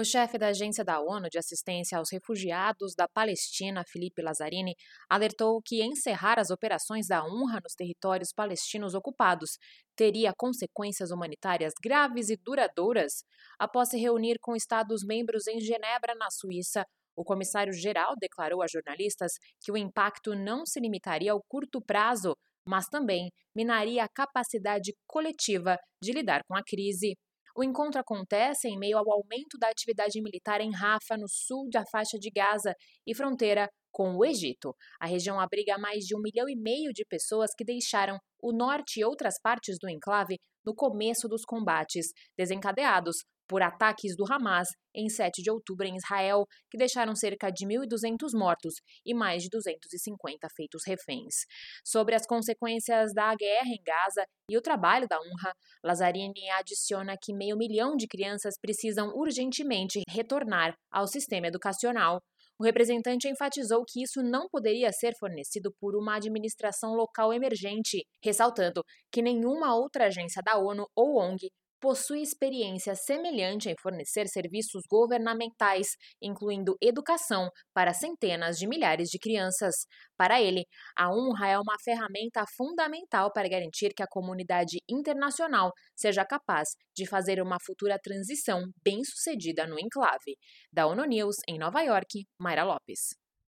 O chefe da Agência da ONU de Assistência aos Refugiados da Palestina, Felipe Lazzarini, alertou que encerrar as operações da UNRWA nos territórios palestinos ocupados teria consequências humanitárias graves e duradouras. Após se reunir com Estados-membros em Genebra, na Suíça, o comissário-geral declarou a jornalistas que o impacto não se limitaria ao curto prazo, mas também minaria a capacidade coletiva de lidar com a crise. O encontro acontece em meio ao aumento da atividade militar em Rafa, no sul da faixa de Gaza e fronteira com o Egito. A região abriga mais de um milhão e meio de pessoas que deixaram o norte e outras partes do enclave no começo dos combates, desencadeados por ataques do Hamas em 7 de outubro em Israel, que deixaram cerca de 1.200 mortos e mais de 250 feitos reféns. Sobre as consequências da guerra em Gaza e o trabalho da UNRWA, Lazzarini adiciona que meio milhão de crianças precisam urgentemente retornar ao sistema educacional. O representante enfatizou que isso não poderia ser fornecido por uma administração local emergente, ressaltando que nenhuma outra agência da ONU ou ONG possui experiência semelhante em fornecer serviços governamentais, incluindo educação, para centenas de milhares de crianças. Para ele, a UNRWA é uma ferramenta fundamental para garantir que a comunidade internacional seja capaz de fazer uma futura transição bem-sucedida no enclave. Da ONU News, em Nova York, Mayra Lopes.